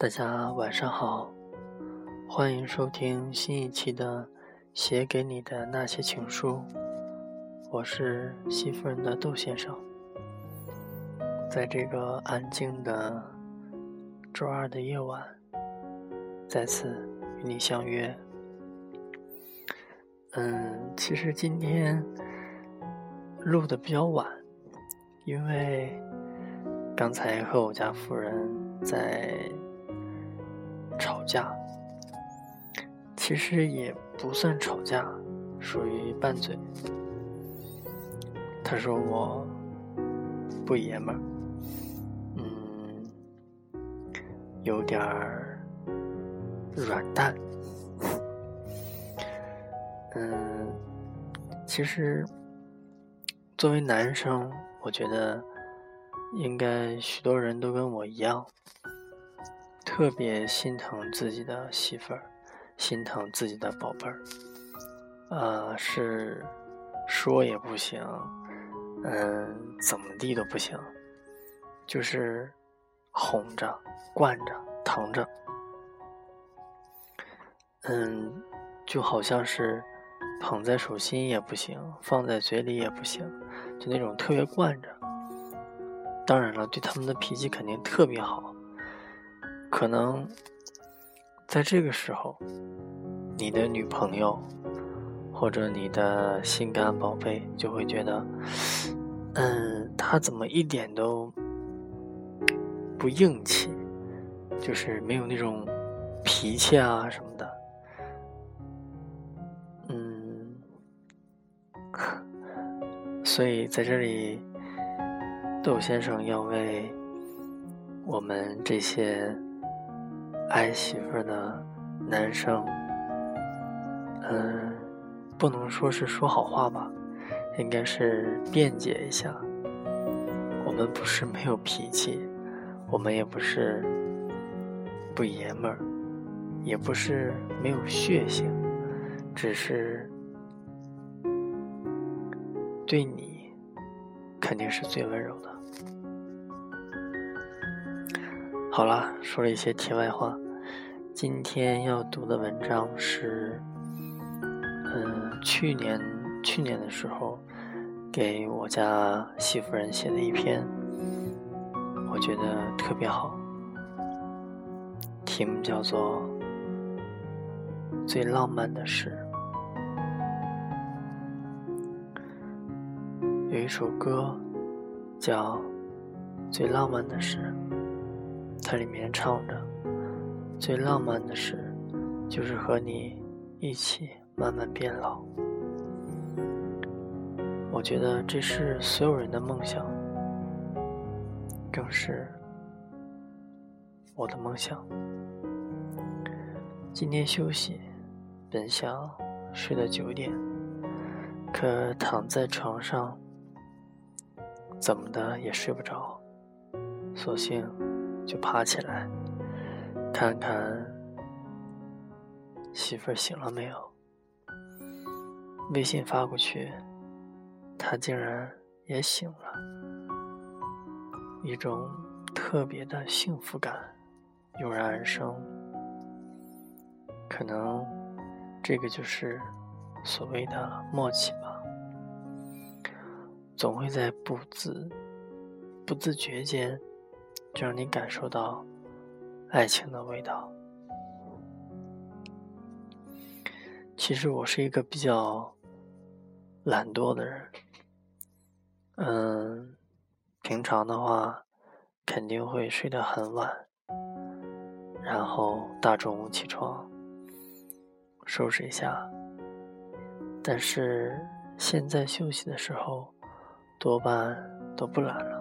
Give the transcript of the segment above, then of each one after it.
大家晚上好，欢迎收听新一期的《写给你的那些情书》，我是西夫人的窦先生，在这个安静的周二的夜晚，再次与你相约。嗯，其实今天录的比较晚，因为刚才和我家夫人在。吵架，其实也不算吵架，属于拌嘴。他说我不爷们儿，嗯，有点儿软蛋。嗯，其实作为男生，我觉得应该许多人都跟我一样。特别心疼自己的媳妇儿，心疼自己的宝贝儿，呃，是说也不行，嗯，怎么地都不行，就是哄着、惯着、疼着，嗯，就好像是捧在手心也不行，放在嘴里也不行，就那种特别惯着。当然了，对他们的脾气肯定特别好。可能在这个时候，你的女朋友或者你的心肝宝贝就会觉得，嗯，他怎么一点都不硬气，就是没有那种脾气啊什么的，嗯，所以在这里，窦先生要为我们这些。爱媳妇的男生，嗯，不能说是说好话吧，应该是辩解一下。我们不是没有脾气，我们也不是不爷们儿，也不是没有血性，只是对你肯定是最温柔的。好了，说了一些题外话。今天要读的文章是，嗯，去年去年的时候给我家媳妇人写的一篇，我觉得特别好，题目叫做《最浪漫的事》。有一首歌叫《最浪漫的事》。它里面唱着：“最浪漫的事，就是和你一起慢慢变老。”我觉得这是所有人的梦想，更是我的梦想。今天休息，本想睡到九点，可躺在床上，怎么的也睡不着，索性。就爬起来，看看媳妇醒了没有。微信发过去，她竟然也醒了，一种特别的幸福感油然而生。可能这个就是所谓的默契吧，总会在不自不自觉间。就让你感受到爱情的味道。其实我是一个比较懒惰的人，嗯，平常的话肯定会睡得很晚，然后大中午起床收拾一下。但是现在休息的时候，多半都不懒了。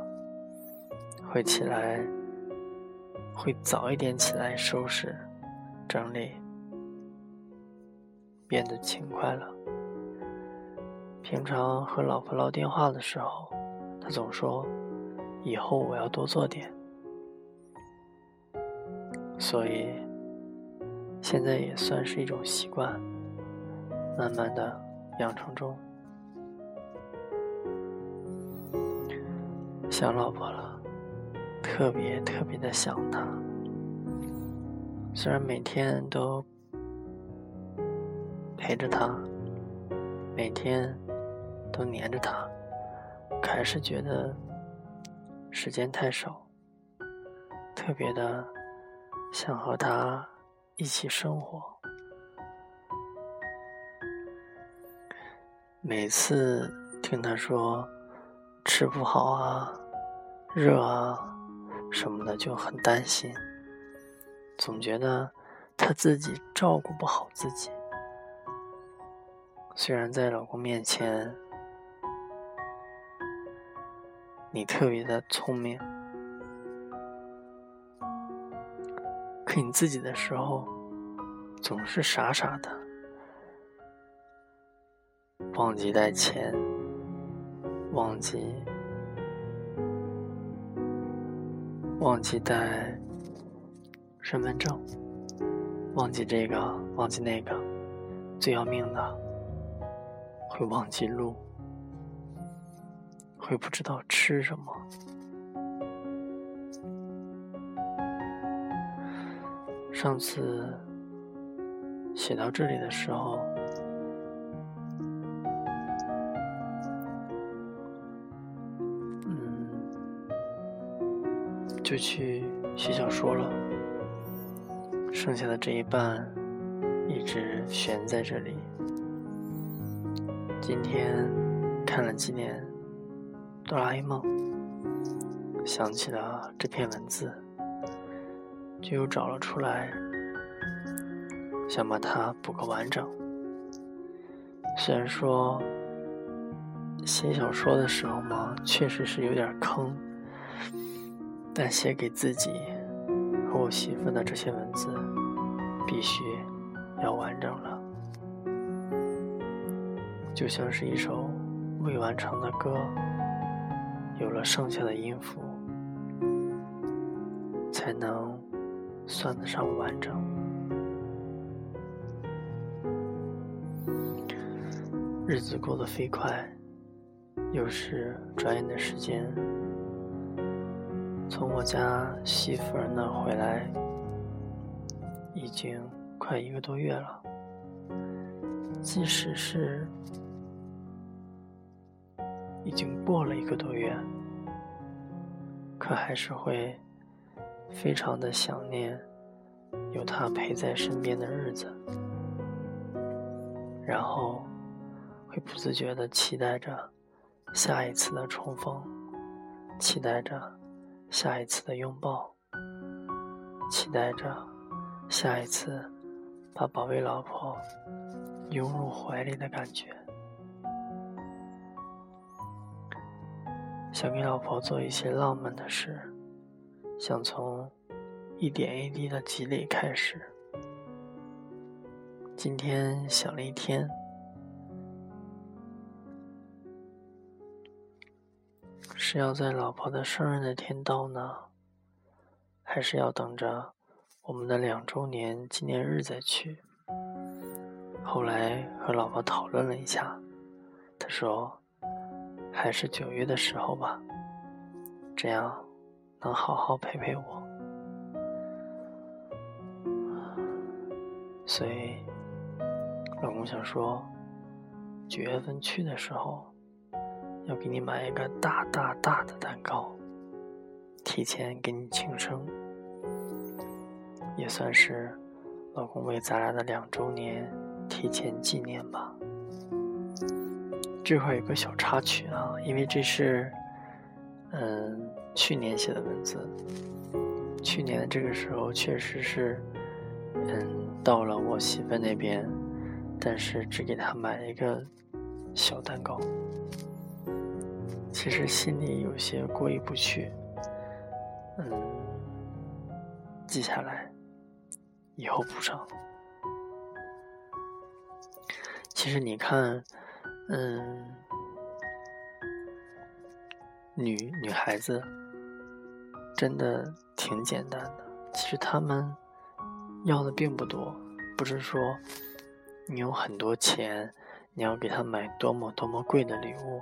会起来，会早一点起来收拾、整理，变得勤快了。平常和老婆唠电话的时候，她总说：“以后我要多做点。”所以，现在也算是一种习惯，慢慢的养成中。想老婆了。特别特别的想他，虽然每天都陪着他，每天都黏着他，还是觉得时间太少，特别的想和他一起生活。每次听他说吃不好啊、热啊什么的，就很担心，总觉得他自己照顾不好自己。虽然在老公面前，你特别的聪明，可你自己的时候，总是傻傻的。忘记带钱，忘记忘记带身份证，忘记这个，忘记那个，最要命的会忘记路，会不知道吃什么。上次写到这里的时候。就去写小说了，剩下的这一半一直悬在这里。今天看了几年《哆啦 A 梦》，想起了这篇文字，就又找了出来，想把它补个完整。虽然说写小说的时候嘛，确实是有点坑。但写给自己和我媳妇的这些文字，必须要完整了，就像是一首未完成的歌，有了剩下的音符，才能算得上完整。日子过得飞快，又是转眼的时间。从我家媳妇儿那回来，已经快一个多月了。即使是已经过了一个多月，可还是会非常的想念有她陪在身边的日子，然后会不自觉的期待着下一次的重逢，期待着。下一次的拥抱，期待着下一次把宝贝老婆拥入怀里的感觉，想给老婆做一些浪漫的事，想从一点一滴的积累开始。今天想了一天。是要在老婆的生日那天到呢，还是要等着我们的两周年纪念日再去？后来和老婆讨论了一下，她说还是九月的时候吧，这样能好好陪陪我。所以老公想说，九月份去的时候。要给你买一个大大大的蛋糕，提前给你庆生，也算是老公为咱俩的两周年提前纪念吧。这块有个小插曲啊，因为这是嗯去年写的文字，去年的这个时候确实是嗯到了我媳妇那边，但是只给她买了一个小蛋糕。其实心里有些过意不去，嗯，记下来，以后补上。其实你看，嗯，女女孩子真的挺简单的。其实她们要的并不多，不是说你有很多钱，你要给她买多么多么贵的礼物。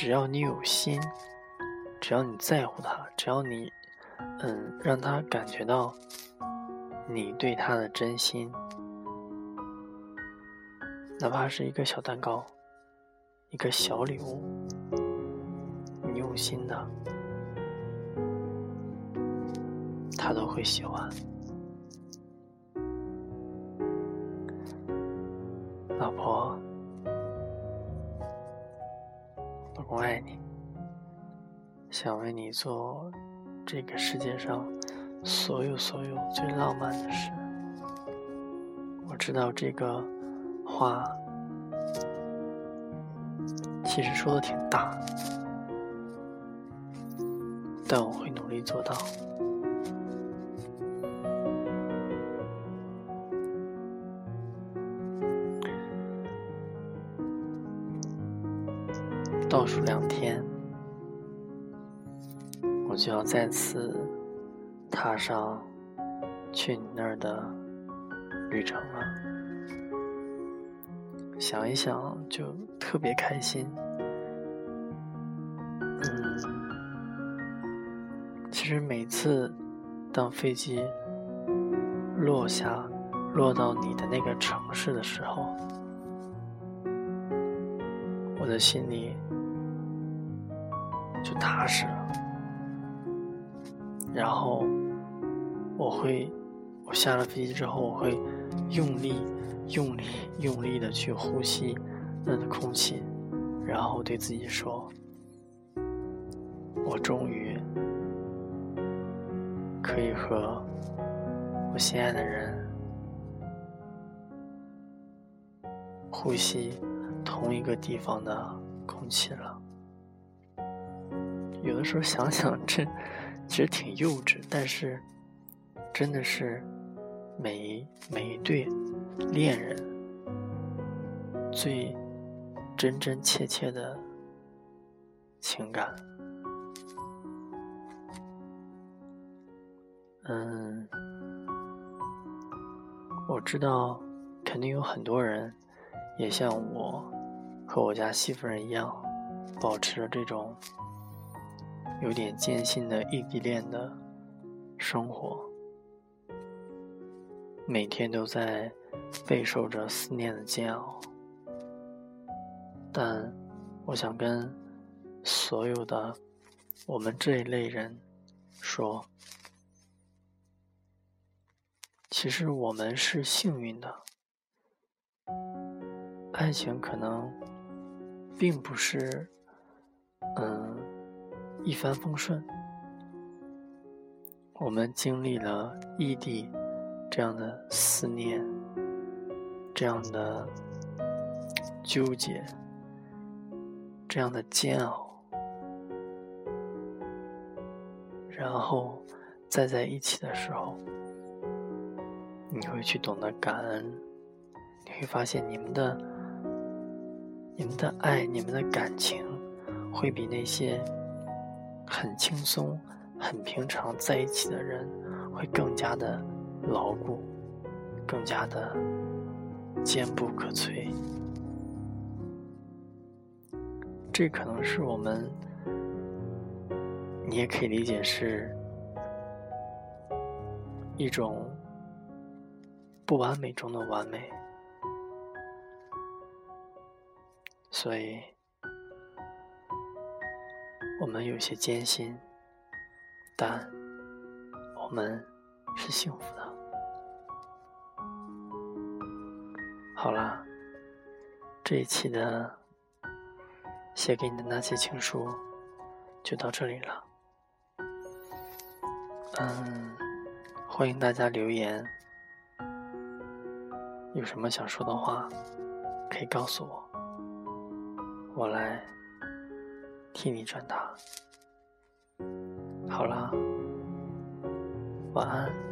只要你有心，只要你在乎他，只要你嗯，让他感觉到你对他的真心，哪怕是一个小蛋糕，一个小礼物，你用心的，他都会喜欢。老婆，老公爱你，想为你做这个世界上所有所有最浪漫的事。我知道这个话其实说的挺大，但我会努力做到。倒数两天，我就要再次踏上去你那儿的旅程了。想一想就特别开心。嗯，其实每次当飞机落下，落到你的那个城市的时候，我的心里。就踏实了，然后我会，我下了飞机之后，我会用力、用力、用力的去呼吸那的空气，然后对自己说：“我终于可以和我心爱的人呼吸同一个地方的空气了。”有的时候想想，这其实挺幼稚，但是真的是每每一对恋人最真真切切的情感。嗯，我知道，肯定有很多人也像我和我家媳妇人一样，保持着这种。有点艰辛的异地恋的生活，每天都在备受着思念的煎熬。但我想跟所有的我们这一类人说，其实我们是幸运的，爱情可能并不是，嗯。一帆风顺，我们经历了异地这样的思念，这样的纠结，这样的煎熬，然后再在一起的时候，你会去懂得感恩，你会发现你们的、你们的爱、你们的感情，会比那些。很轻松、很平常在一起的人，会更加的牢固，更加的坚不可摧。这可能是我们，你也可以理解是一种不完美中的完美，所以。我们有些艰辛，但我们是幸福的。好啦，这一期的写给你的那些情书就到这里了。嗯，欢迎大家留言，有什么想说的话可以告诉我，我来。替你转达。好啦，晚安。